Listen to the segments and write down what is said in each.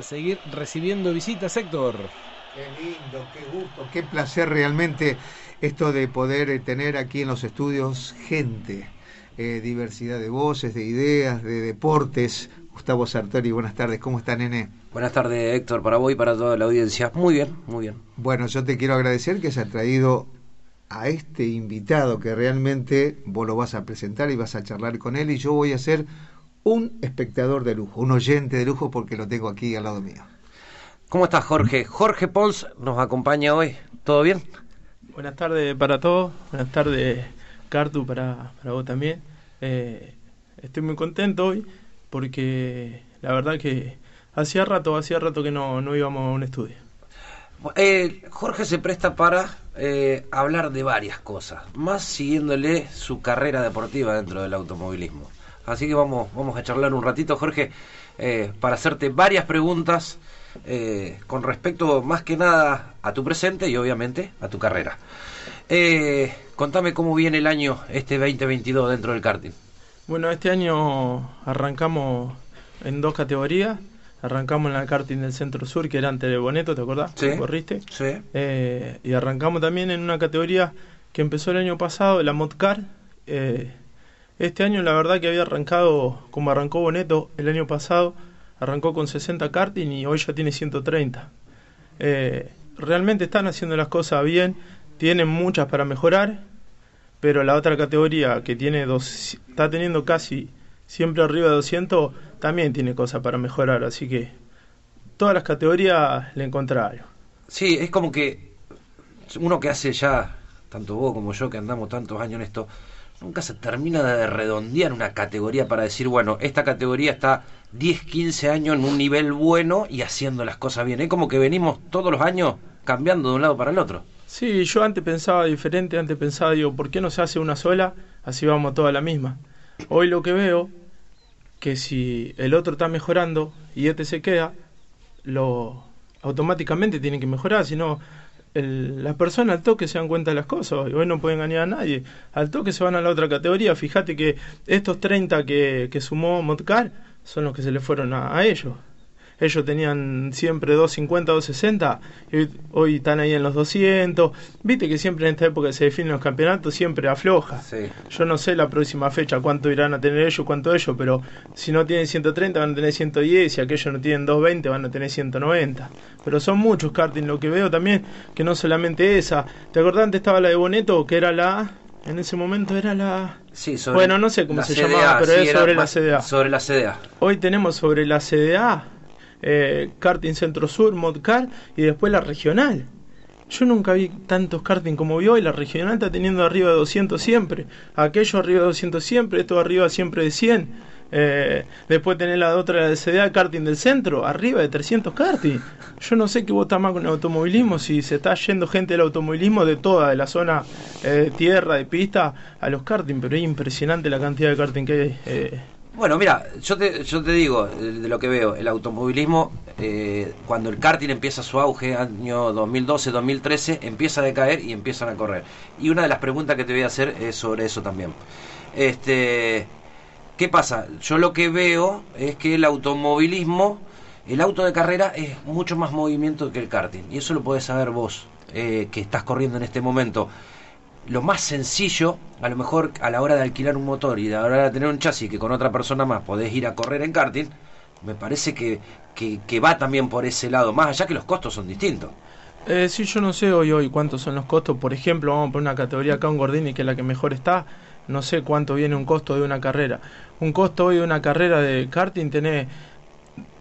de seguir recibiendo visitas, Héctor. Qué lindo, qué gusto, qué placer realmente esto de poder eh, tener aquí en los estudios gente, eh, diversidad de voces, de ideas, de deportes. Gustavo Sartori, buenas tardes, ¿cómo está, nene? Buenas tardes, Héctor, para vos y para toda la audiencia. Muy bien, muy bien. Bueno, yo te quiero agradecer que se ha traído a este invitado que realmente vos lo vas a presentar y vas a charlar con él y yo voy a ser un espectador de lujo, un oyente de lujo porque lo tengo aquí al lado mío. ¿Cómo estás, Jorge? Jorge Pons nos acompaña hoy. ¿Todo bien? Buenas tardes para todos. Buenas tardes, Cartu, para, para vos también. Eh, estoy muy contento hoy porque la verdad que hacía rato, hacía rato que no, no íbamos a un estudio. Eh, Jorge se presta para eh, hablar de varias cosas, más siguiéndole su carrera deportiva dentro del automovilismo. Así que vamos, vamos a charlar un ratito, Jorge, eh, para hacerte varias preguntas eh, con respecto más que nada a tu presente y obviamente a tu carrera. Eh, contame cómo viene el año este 2022 dentro del karting. Bueno, este año arrancamos en dos categorías. Arrancamos en la karting del Centro Sur, que era antes de Boneto, ¿te acordás? Sí. ¿Corriste? Sí. Y arrancamos también en una categoría que empezó el año pasado, la Modcar. Eh, este año la verdad que había arrancado, como arrancó Boneto el año pasado, arrancó con 60 karting y hoy ya tiene 130. Eh, realmente están haciendo las cosas bien, tienen muchas para mejorar, pero la otra categoría que tiene dos, está teniendo casi siempre arriba de 200, también tiene cosas para mejorar, así que todas las categorías le encontré algo. Sí, es como que uno que hace ya, tanto vos como yo que andamos tantos años en esto, nunca se termina de redondear una categoría para decir, bueno, esta categoría está 10, 15 años en un nivel bueno y haciendo las cosas bien. Es como que venimos todos los años cambiando de un lado para el otro. Sí, yo antes pensaba diferente, antes pensaba, digo, ¿por qué no se hace una sola? Así vamos toda la misma. Hoy lo que veo, que si el otro está mejorando y este se queda, lo automáticamente tienen que mejorar, si no, el- las personas al toque se dan cuenta de las cosas, y hoy no pueden engañar a nadie, al toque se van a la otra categoría, fíjate que estos 30 que, que sumó Modcar son los que se le fueron a, a ellos. Ellos tenían siempre 250, 260 y hoy, hoy están ahí en los 200. Viste que siempre en esta época se definen los campeonatos, siempre afloja. Sí. Yo no sé la próxima fecha cuánto irán a tener ellos, cuánto ellos, pero si no tienen 130 van a tener 110, si aquellos no tienen 220 van a tener 190. Pero son muchos karting, lo que veo también, que no solamente esa. ¿Te acordás antes estaba la de Boneto, que era la... En ese momento era la... Sí, sobre Bueno, no sé cómo se CDA, llamaba, pero sí, es era sobre la CDA. Sobre la CDA. Hoy tenemos sobre la CDA, eh, Karting Centro Sur, Modcar y después la regional. Yo nunca vi tantos karting como vi hoy. La regional está teniendo arriba de 200 siempre. Aquello arriba de 200 siempre. Esto arriba siempre de 100. Eh, después tenés la otra, la de CDA Karting del centro. Arriba de 300 karting. Yo no sé qué vota más con el automovilismo. Si se está yendo gente del automovilismo de toda, de la zona eh, de tierra, de pista, a los karting. Pero es impresionante la cantidad de karting que hay. eh, Bueno, mira, yo te, yo te digo de lo que veo, el automovilismo, eh, cuando el karting empieza su auge, año 2012, 2013, empieza a decaer y empiezan a correr. Y una de las preguntas que te voy a hacer es sobre eso también. Este, ¿Qué pasa? Yo lo que veo es que el automovilismo, el auto de carrera es mucho más movimiento que el karting. Y eso lo podés saber vos, eh, que estás corriendo en este momento lo más sencillo, a lo mejor a la hora de alquilar un motor y la hora de tener un chasis que con otra persona más podés ir a correr en karting, me parece que, que, que va también por ese lado, más allá que los costos son distintos. Eh, sí, yo no sé hoy hoy cuántos son los costos. Por ejemplo, vamos a poner una categoría acá, un Gordini, que es la que mejor está. No sé cuánto viene un costo de una carrera. Un costo hoy de una carrera de karting tenés,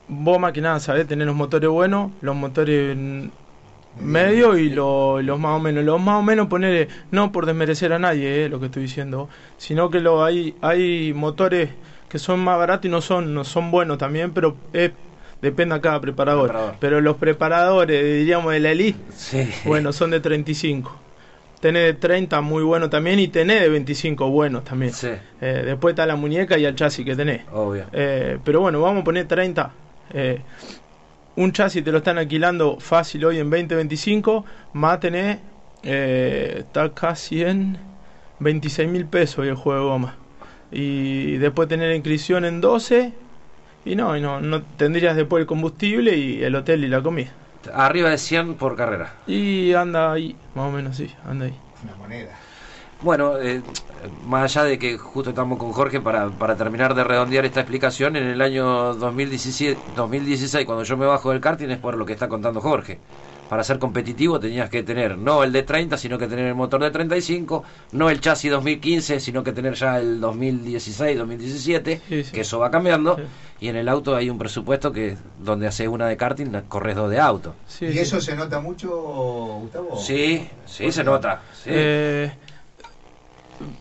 vos más que nada sabés, tener los motores buenos, los motores medios y lo- los más o menos. Los más o menos poner, no por desmerecer a nadie, eh, lo que estoy diciendo, sino que lo, hay, hay motores que son más baratos y no son, no son buenos también, pero es, depende a cada preparador. Preparador. Pero los preparadores, diríamos, de la elite, Sí. bueno, son de 35. Tenés de 30 muy bueno también y tenés de 25 buenos también. Sí. Eh, después está la muñeca y el chasis que tenés. Obvio. Eh, pero bueno, vamos a poner 30. Eh, un chasis te lo están alquilando fácil hoy en 20, 25. Más tenés, eh, está casi en 26 mil pesos hoy el juego de goma. Y después tener la inscripción en 12 Y no, y no, no tendrías después el combustible y el hotel y la comida. Arriba de 100 por carrera. Y anda ahí, más o menos sí, anda ahí. Una moneda. Bueno, eh, más allá de que justo estamos con Jorge para, para terminar de redondear esta explicación, en el año 2017, 2016, cuando yo me bajo del karting, es por lo que está contando Jorge. Para ser competitivo tenías que tener no el de 30, sino que tener el motor de 35, no el chasis 2015, sino que tener ya el 2016, 2017, Sí, sí. que eso va cambiando. Sí. Y en el auto hay un presupuesto que donde haces una de karting, corres dos de auto. Sí, ¿Y sí. eso se nota mucho, Gustavo? Sí, sí, se nota. sí. Eh,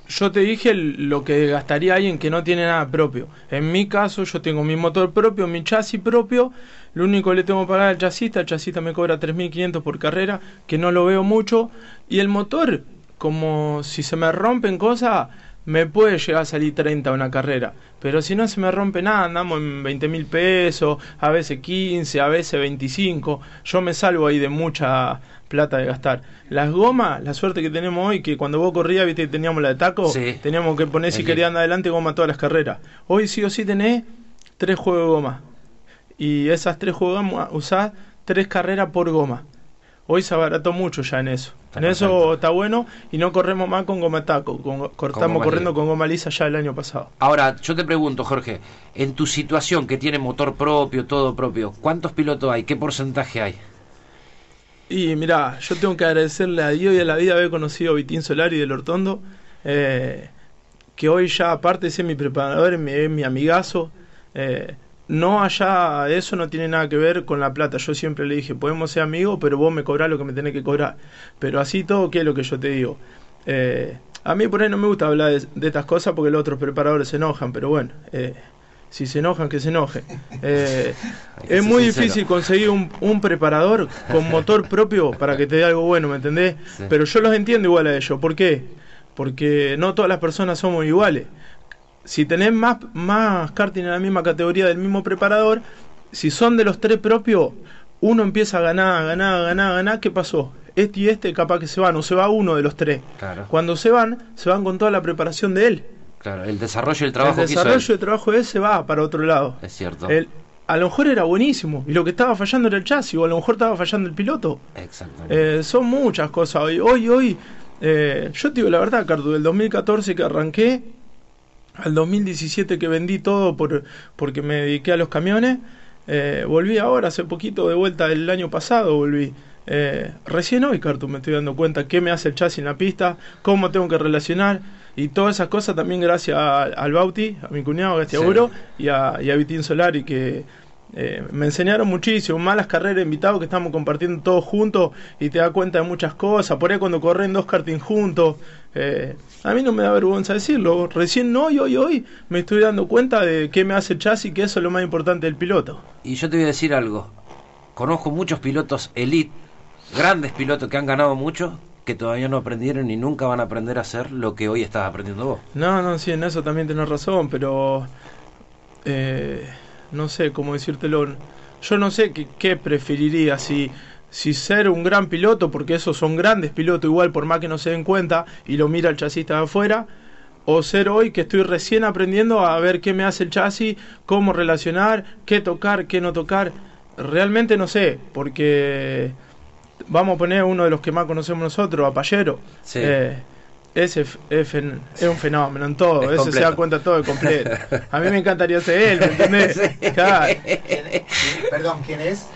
yo te dije lo que gastaría alguien que no tiene nada propio. En mi caso, yo tengo mi motor propio, mi chasis propio. Lo único que le tengo que pagar al chasista, el chasista me cobra 3.500 por carrera, que no lo veo mucho. Y el motor, como si se me rompen cosas, me puede llegar a salir 30 una carrera. Pero si no se me rompe nada, andamos en 20 mil pesos, a veces 15, a veces 25. Yo me salvo ahí de mucha plata de gastar. Las gomas, la suerte que tenemos hoy, que cuando vos corrías, viste que teníamos la de taco, Sí. teníamos que poner si andar adelante goma todas las carreras. Hoy sí o sí tenés tres juegos de goma. Y esas tres juegos de goma usás tres carreras por goma. Hoy se abarató mucho ya en eso. Está en eso está bueno y no corremos más con goma taco. Con, cortamos corriendo con goma lisa ya el año pasado. Ahora, yo te pregunto, Jorge, en tu situación que tiene motor propio, todo propio, ¿cuántos pilotos hay? ¿Qué porcentaje hay? Y mira, yo tengo que agradecerle a Dios y a la vida haber conocido a Vitín Solari del Hortondo, eh, que hoy ya aparte de ser mi preparador, es mi, es mi amigazo. eh, no allá, eso no tiene nada que ver con la plata. Yo siempre le dije, podemos ser amigos, pero vos me cobrás lo que me tenés que cobrar. Pero así todo, ¿qué es lo que yo te digo? Eh, a mí por ahí no me gusta hablar de, de estas cosas porque los otros preparadores se enojan, pero bueno, eh, si se enojan, que se enojen. Eh, es muy sincero. difícil conseguir un, un preparador con motor propio para que te dé algo bueno, ¿me entendés? Sí. Pero yo los entiendo igual a ellos. ¿Por qué? Porque no todas las personas somos iguales. Si tenés más, más karting en la misma categoría del mismo preparador, si son de los tres propios, uno empieza a ganar, a ganar, a ganar, a ganar. ¿Qué pasó? Este y este capaz que se van, o se va uno de los tres. Claro, Cuando se van, se van con toda la preparación de él. claro, el desarrollo y el trabajo el desarrollo él. de trabajo de él se va para otro lado. Es cierto. El- a lo mejor era buenísimo y lo que estaba fallando era el chasis o a lo mejor estaba fallando el piloto. Exactamente. Eh, son muchas cosas hoy. Hoy, hoy, eh, yo te digo la verdad, Cartu, del 2014 que arranqué al 2017 que vendí todo por, porque me dediqué a los camiones, eh, volví ahora, hace poquito de vuelta el año pasado volví. Eh, recién hoy, Cartu, me estoy dando cuenta qué me hace el chasis en la pista, cómo tengo que relacionar y todas esas cosas también gracias a- al Bauti, a mi cuñado Gastiaguro y, a, y a Vitín Solari que eh, me enseñaron muchísimo, malas carreras invitados que estamos compartiendo todos juntos y te das cuenta de muchas cosas. Por ahí cuando corren dos karting juntos, eh, a mí no me da vergüenza decirlo. Recién hoy, hoy, hoy me estoy dando cuenta de qué me hace el chasis, que eso es lo más importante del piloto. Y yo te voy a decir algo. Conozco muchos pilotos elite, grandes pilotos que han ganado mucho, que todavía no aprendieron y nunca van a aprender a hacer lo que hoy estás aprendiendo vos. No, no, sí, en eso también tenés razón, pero eh, no sé cómo decírtelo. Yo no sé qué, qué preferiría, si, si ser un gran piloto, porque esos son grandes pilotos igual, por más que no se den cuenta, y lo mira el chasista de afuera, o ser hoy que estoy recién aprendiendo a ver qué me hace el chasis, cómo relacionar, qué tocar, qué no tocar. Realmente no sé, porque vamos a poner uno de los que más conocemos nosotros, a Payero. Sí. Eh, es, fen- es un fenómeno en todo, Es ese se da cuenta todo de completo. A mí me encantaría ser él, ¿me entendés? Sí. Claro. Perdón, ¿quién es?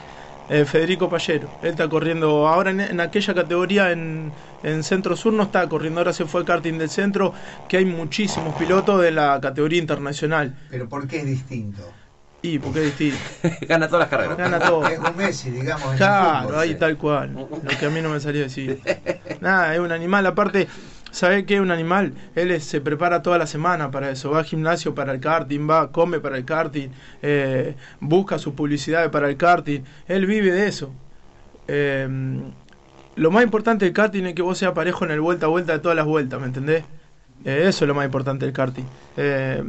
Eh, Federico Payero, él está corriendo ahora en, en aquella categoría en, en Centro Sur, no está corriendo, ahora se fue a karting del centro, que hay muchísimos pilotos de la categoría internacional. Pero ¿por qué es distinto? Y porque es distinto. Gana todas las carreras. Gana todo. Es un Messi, digamos. Claro, ahí tal cual. Lo que a mí no me salía a decir. Nada, es un animal. Aparte, ¿sabe qué un animal? Él se prepara toda la semana para eso. Va al gimnasio para el karting, va, come para el karting, eh, busca sus publicidades para el karting. Él vive de eso. Eh, lo más importante del karting es que vos seas parejo en el vuelta a vuelta de todas las vueltas, ¿me entendés? Eh, eso es lo más importante del karting. Eh,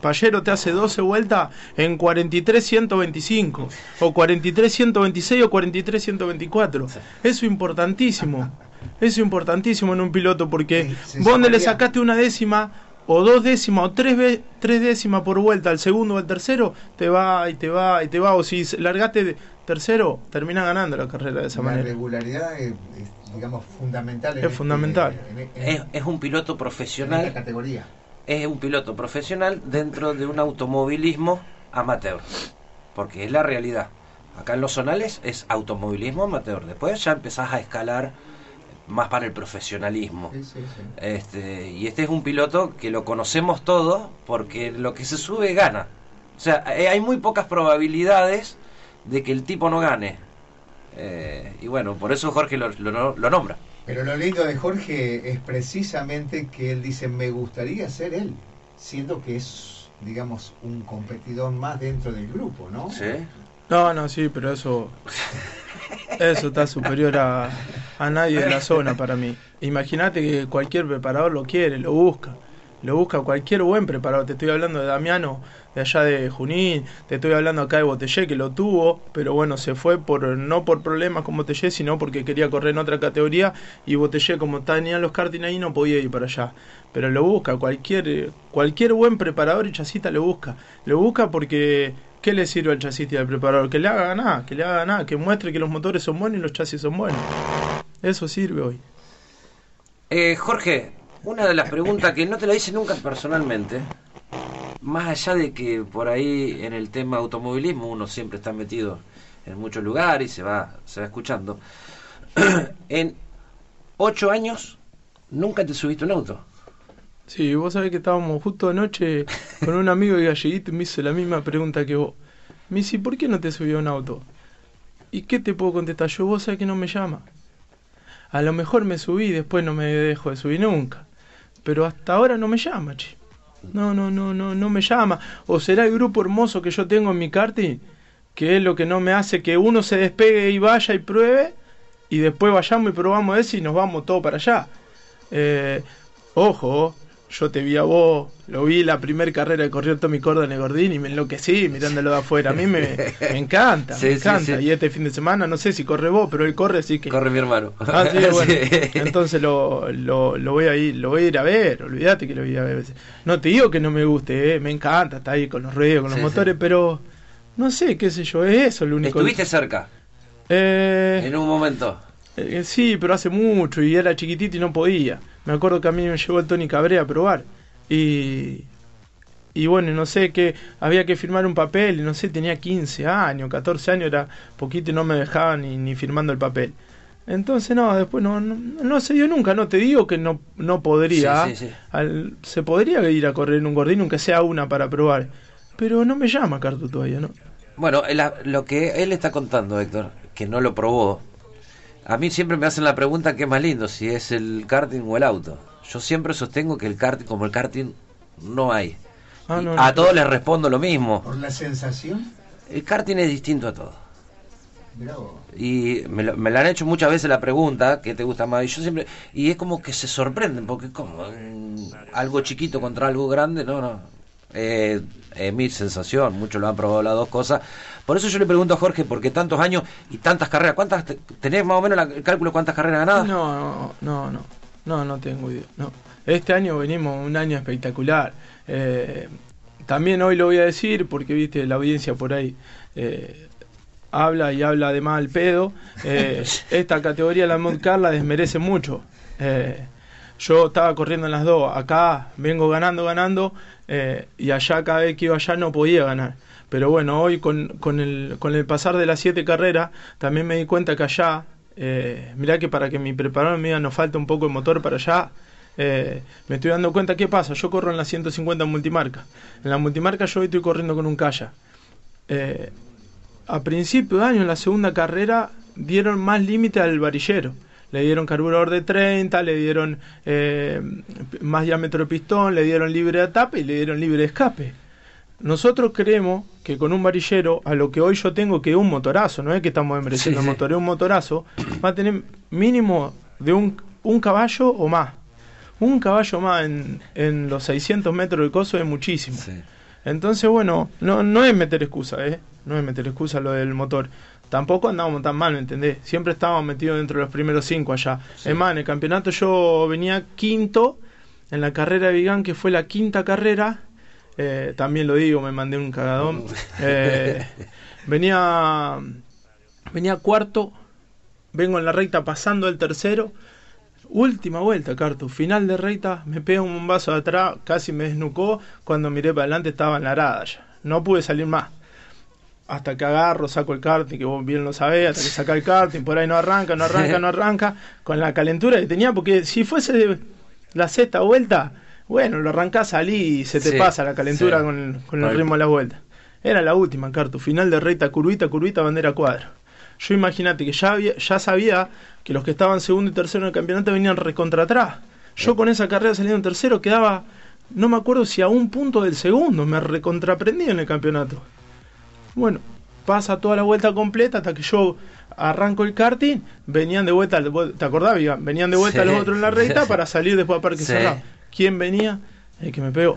Payero te hace 12 vueltas en 43-125, o 43-126 o 43-124. Eso es importantísimo. Eso es importantísimo en un piloto porque Sí, vos donde le sacaste una décima, o dos décimas o tres, ve- tres décimas por vuelta al segundo o al tercero, te va y te va y te va. O si largaste de tercero, termina ganando la carrera de esa La manera. regularidad es, es, digamos, fundamental. en Es fundamental. en- en- Es, es un piloto profesional categoría. es un piloto profesional dentro de un automovilismo amateur. Porque es la realidad. Acá en los zonales es automovilismo amateur. Después ya empezás a escalar más para el profesionalismo. Sí, sí, sí. Este, y este es un piloto que lo conocemos todos porque lo que se sube gana. O sea, eh, hay muy pocas probabilidades de que el tipo no gane. Eh, y bueno, por eso Jorge lo, lo- lo nombra. Pero lo lindo de Jorge es precisamente que él dice, me gustaría ser él, siendo que es, digamos, un competidor más dentro del grupo, ¿no? ¿Sí? No, no, sí, pero eso. Eso está superior a, a nadie de la zona para mí. Imagínate que cualquier preparador lo quiere, lo busca. Lo busca cualquier buen preparador. Te estoy hablando de Damiano, de allá de Junín. Te estoy hablando acá de Botellé, que lo tuvo, pero bueno, se fue por no por problemas con Botellé, sino porque quería correr en otra categoría. Y Botellé, como tenían los karting ahí, no podía ir para allá. Pero lo busca, cualquier, cualquier buen preparador y chasista lo busca. Lo busca porque ¿Qué le sirve al chasista y al preparador? Que le haga ganar, que le haga ganar, que muestre que los motores son buenos y los chasis son buenos. Eso sirve hoy. Eh, Jorge, una de las preguntas que no te la hice nunca personalmente, más allá de que por ahí en el tema automovilismo uno siempre está metido en muchos lugares y se va, se va escuchando, en ocho años nunca te subiste un auto. Sí, vos sabés que estábamos justo anoche con un amigo de Galleguito y me hizo la misma pregunta que vos. Me dice, ¿por qué no te subió un auto? ¿Y qué te puedo contestar yo? Vos sabés que no me llama. A lo mejor me subí y después no me dejo de subir nunca. Pero hasta ahora no me llama, che. No, no, no, no, no me llama. O será el grupo hermoso que yo tengo en mi karting, que es lo que no me hace que uno se despegue y vaya y pruebe, y después vayamos y probamos ese y nos vamos todos para allá. Eh, ojo, yo te vi a vos, lo vi la primer carrera que corrió Tommy Corda en el Gordín y me enloquecí mirándolo de afuera. A mí me, me encanta, Sí, me encanta. sí. Y este fin de semana, no sé si corre vos, pero él corre, así que... Corre mi hermano. Ah, sí, bueno. Entonces lo, lo, lo voy a ir, lo voy a ir a ver, olvídate que lo voy a ver. No te digo que no me guste, eh, me encanta, está ahí con los ruedos, con los motores, pero no sé, qué sé yo, es eso lo único. Estuviste cerca Eh, en un momento. eh, sí, pero hace mucho y era chiquitito y no podía. Me acuerdo que a mí me llevó el Tony Cabré a probar. Y, y bueno, no sé, que había que firmar un papel, y no sé, tenía 15 años, 14 años, era poquito y no me dejaban ni, ni firmando el papel. Entonces, no, después no, no, no se dio nunca, no te digo que no, no podría. Sí, sí, sí. Al- se podría ir a correr en un gordín, aunque sea una para probar. Pero no me llama Cartu todavía, ¿no? Bueno, la- lo que él está contando, Héctor, que no lo probó, a mí siempre me hacen la pregunta qué es más lindo, si es el karting o el auto. Yo siempre sostengo que el karting, como el karting, no hay. Ah, no, a no. todos les respondo lo mismo. Por la sensación, El karting es distinto a todo. Y me, lo- me la han hecho muchas veces la pregunta, ¿qué te gusta más? Y yo siempre, y es como que se sorprenden, porque como mm, algo chiquito contra algo grande, no, no. Eh, es mi sensación, muchos lo han probado las dos cosas. Por eso yo le pregunto a Jorge, porque tantos años y tantas carreras, ¿cuántas te- tenés más o menos la- el cálculo cuántas carreras ganadas? No, no, no, no, no tengo idea. No. Este año venimos un año espectacular. Eh, también hoy lo voy a decir porque viste la audiencia por ahí eh, habla y habla de mal pedo. Eh, esta categoría la Moncar la desmerece mucho. Yo estaba corriendo en las dos. Acá vengo ganando, ganando. Eh, y allá cada vez que iba allá no podía ganar. Pero bueno, hoy con, con, el, con el pasar de las siete carreras, también me di cuenta que allá, eh, mirá que para que mi preparador diga nos falta un poco el motor para allá, eh, me estoy dando cuenta qué pasa. Yo corro en la 150 multimarca. En la multimarca yo hoy estoy corriendo con un Kaya. Eh, a principio de año, en la segunda carrera, dieron más límite al varillero. Le dieron carburador de 30, le dieron eh, más diámetro de pistón, le dieron libre de atape y le dieron libre de escape. Nosotros creemos que con un varillero, a lo que hoy yo tengo, que es un motorazo, no es que estamos enmereciendo Sí, el sí. motor, es un motorazo, va a tener mínimo de un, un caballo o más. Un caballo más en, en los 600 metros de coso es muchísimo. Sí. Entonces, bueno, no, no es meter excusa, ¿eh? No es meter excusa lo del motor. Tampoco andábamos tan mal, ¿me entendés? Siempre estábamos metidos dentro de los primeros cinco allá. Es más, en el campeonato yo venía quinto en la carrera de Vigán, que fue la quinta carrera, eh, también lo digo, me mandé un cagadón. Eh, venía, venía cuarto, vengo en la recta pasando el tercero. Última vuelta, Cartu. Final de recta, me pega un vaso de atrás, casi me desnucó. Cuando miré para adelante estaba en la arada ya. No pude salir más. Hasta que agarro, saco el karting, que vos bien lo sabés, hasta que saca el karting, por ahí no arranca, no arranca, no arranca, con la calentura que tenía, porque si fuese la sexta vuelta, bueno, lo arrancás, salí y se te Sí, pasa la calentura sí. con, con el ritmo de la vuelta. Era la última, Cartu. Final de recta, curvita, curvita, bandera cuadra. Yo imagínate que ya, había, ya sabía que los que estaban segundo y tercero en el campeonato venían recontra atrás. Yo con esa carrera saliendo en tercero quedaba, no me acuerdo si a un punto del segundo, me recontraprendí en el campeonato. Bueno, pasa toda la vuelta completa hasta que yo arranco el karting, venían de vuelta, ¿te acordás? Venían de vuelta Sí. los otros en la recta para salir después a Parque Sí. Cerrado. ¿Quién venía? El que me pegó.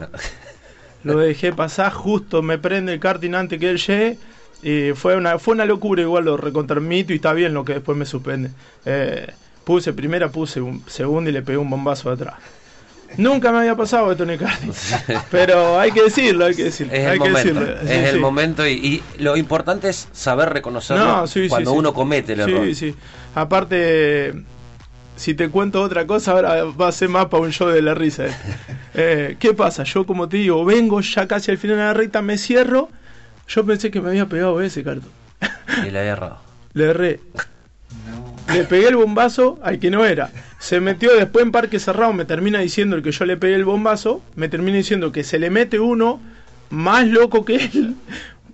Lo dejé pasar, justo me prende el karting antes que él llegue. Y fue una, fue una locura, igual lo recontermito y está bien lo que después me suspende. Eh, puse primera, puse un segundo y le pegué un bombazo de atrás. Nunca me había pasado esto en el karting. Pero hay que decirlo, hay que decirlo. Es hay el que momento, decirlo. es Sí, el sí. momento y, y lo importante es saber reconocerlo No, sí, sí, cuando sí. uno comete el Sí, error. sí. Aparte, si te cuento otra cosa, ahora va a ser más para un show de la risa. eh. Eh, ¿Qué pasa? Yo, como te digo, vengo ya casi al final de la recta, me cierro. Yo pensé que me había pegado ese cartón. Y le había errado. Le erré. Le pegué el bombazo al que no era. Se metió después en parque cerrado, me termina diciendo el que yo le pegué el bombazo, me termina diciendo que se le mete uno más loco que él,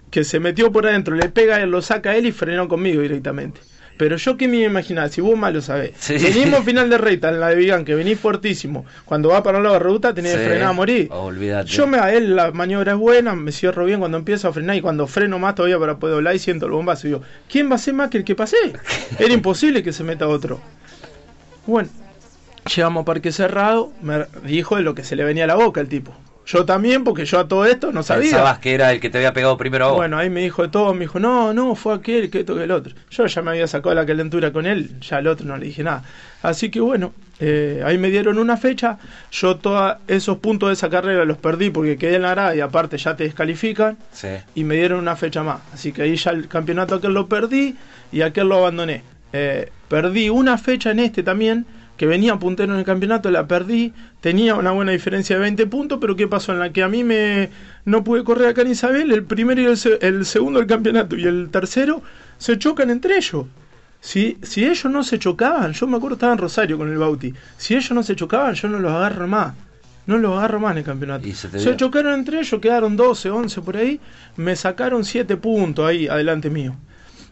que se metió por adentro, le pega, lo saca a él y frenó conmigo directamente. Pero yo que me iba a imaginar, si vos más lo sabés. Sí. Venimos final de recta en la de Vigan, que venís fuertísimo. Cuando va para un lado de ruta tenés que frenar a morir. Olvídate. Yo me a él la maniobra es buena, me cierro bien cuando empiezo a frenar y cuando freno más todavía para poder doblar y siento el bombazo. Digo, ¿quién va a ser más que el que pasé? Era imposible que se meta otro. Bueno, llegamos a Parque Cerrado, me dijo de lo que se le venía a la boca el tipo. Yo también, porque yo a todo esto no sabía. Pensabas que era el que te había pegado primero a vos. Bueno, ahí me dijo de todo, me dijo, no, no, fue aquel, que esto, que el otro. Yo ya me había sacado la calentura con él, ya al otro no le dije nada. Así que bueno, eh, ahí me dieron una fecha, yo todos esos puntos de esa carrera los perdí porque quedé en la grada y aparte ya te descalifican Sí. y me dieron una fecha más. Así que ahí ya el campeonato aquel lo perdí y aquel lo abandoné. Eh, perdí una fecha en este también, que venía puntero en el campeonato, la perdí, tenía una buena diferencia de 20 puntos, pero ¿qué pasó? En la que a mí me no pude correr acá en Isabel, el primero y el, se- el segundo del campeonato y el tercero se chocan entre ellos. Si, si ellos no se chocaban, yo me acuerdo estaba en Rosario con el Bauti, si ellos no se chocaban, yo no los agarro más. No los agarro más en el campeonato. Y se chocaron entre ellos, quedaron 12, 11 por ahí. Me sacaron 7 puntos ahí, adelante mío.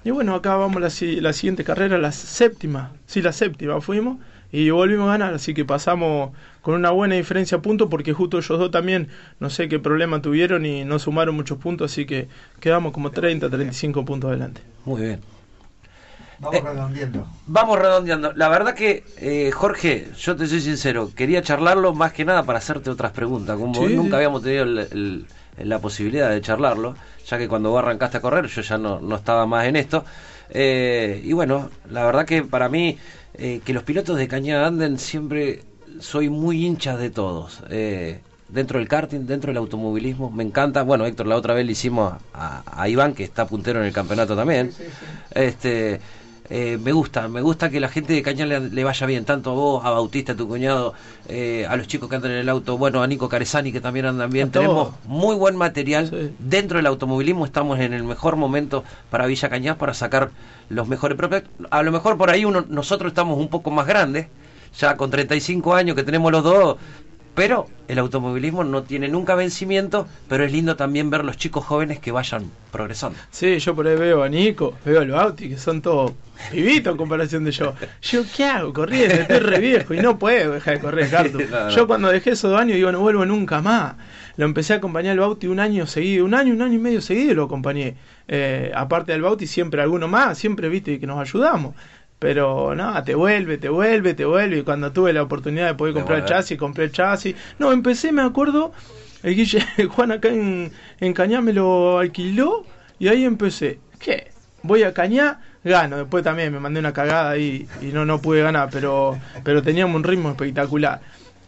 Y bueno, acá vamos la, la siguiente carrera, la séptima. Sí, la séptima fuimos. Y volvimos a ganar, así que pasamos con una buena diferencia de puntos porque justo ellos dos también, no sé qué problema tuvieron y no sumaron muchos puntos, así que quedamos como 30, 35 puntos adelante. Muy bien. Vamos redondeando. Vamos redondeando. La verdad que, eh, Jorge, yo te soy sincero, quería charlarlo más que nada para hacerte otras preguntas. Como Sí, nunca sí. habíamos tenido el- el- la posibilidad de charlarlo, ya que cuando vos arrancaste a correr yo ya no, no estaba más en esto. Eh, y bueno, la verdad que para mí, eh, que los pilotos de cañada anden siempre, soy muy hincha de todos. Eh, dentro del karting, dentro del automovilismo, me encanta. Bueno, Héctor, la otra vez le hicimos a, a Iván, que está puntero en el campeonato también. Este, eh, me gusta, me gusta que la gente de Cañar le, le vaya bien, tanto a vos, a Bautista, a tu cuñado, eh, a los chicos que andan en el auto, bueno, a Nico Caresani que también andan bien. Tenemos muy buen material. Sí. Dentro del automovilismo estamos en el mejor momento para Villa Cañas para sacar los mejores prospectos. A lo mejor por ahí uno, nosotros estamos un poco más grandes, ya con 35 años que tenemos los dos, pero el automovilismo no tiene nunca vencimiento, pero es lindo también ver los chicos jóvenes que vayan progresando. Sí, yo por ahí veo a Nico, veo a los Bauti, que son todos pibitos en comparación de yo. Yo, ¿qué hago? Corriendo, estoy re viejo y no puedo dejar de correr. No, no. Yo cuando dejé esos dos años digo, no vuelvo nunca más. Lo empecé a acompañar al Bauti un año seguido, un año, un año y medio seguido lo acompañé. Eh, aparte del Bauti, siempre alguno más, siempre viste que nos ayudamos. Pero nada, te vuelve, te vuelve, te vuelve. Y cuando tuve la oportunidad de poder De comprar el chasis, compré el chasis. No, empecé, me acuerdo, el Guille Juan acá en, en Cañá me lo alquiló y ahí empecé. ¿Qué? Voy a Cañá, gano. Después también me mandé una cagada ahí y no, no pude ganar, pero, pero teníamos un ritmo espectacular.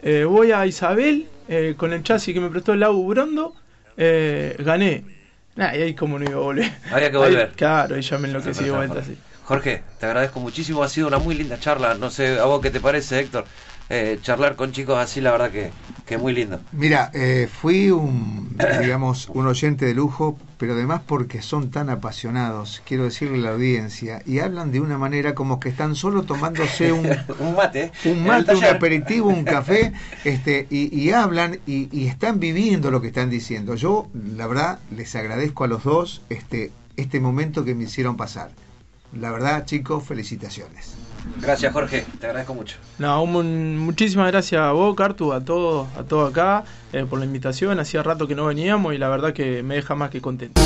eh, voy a Isabel eh, con el chasis que me prestó el Lau Brondo, eh, gané. Nah, y ahí como no iba a volver. Había que Ahí, volver. claro, y ya me enloquecí de vuelta, está, sí. Jorge, te agradezco muchísimo, ha sido una muy linda charla. No sé a vos qué te parece, Héctor. Eh, charlar con chicos así, la verdad que, que muy lindo. Mira, eh, fui un, digamos, un oyente de lujo, pero además porque son tan apasionados, quiero decirle a la audiencia, y hablan de una manera como que están solo tomándose un, un mate, un mate, un aperitivo, un café, este, y, y hablan y, y están viviendo lo que están diciendo. Yo, la verdad, les agradezco a los dos este, este momento que me hicieron pasar. La verdad, chicos, felicitaciones. Gracias, Jorge, te agradezco mucho. No, muchísimas gracias a vos, Cartu, a todos, a todos acá, eh, por la invitación. Hacía rato que no veníamos y la verdad que me deja más que contento.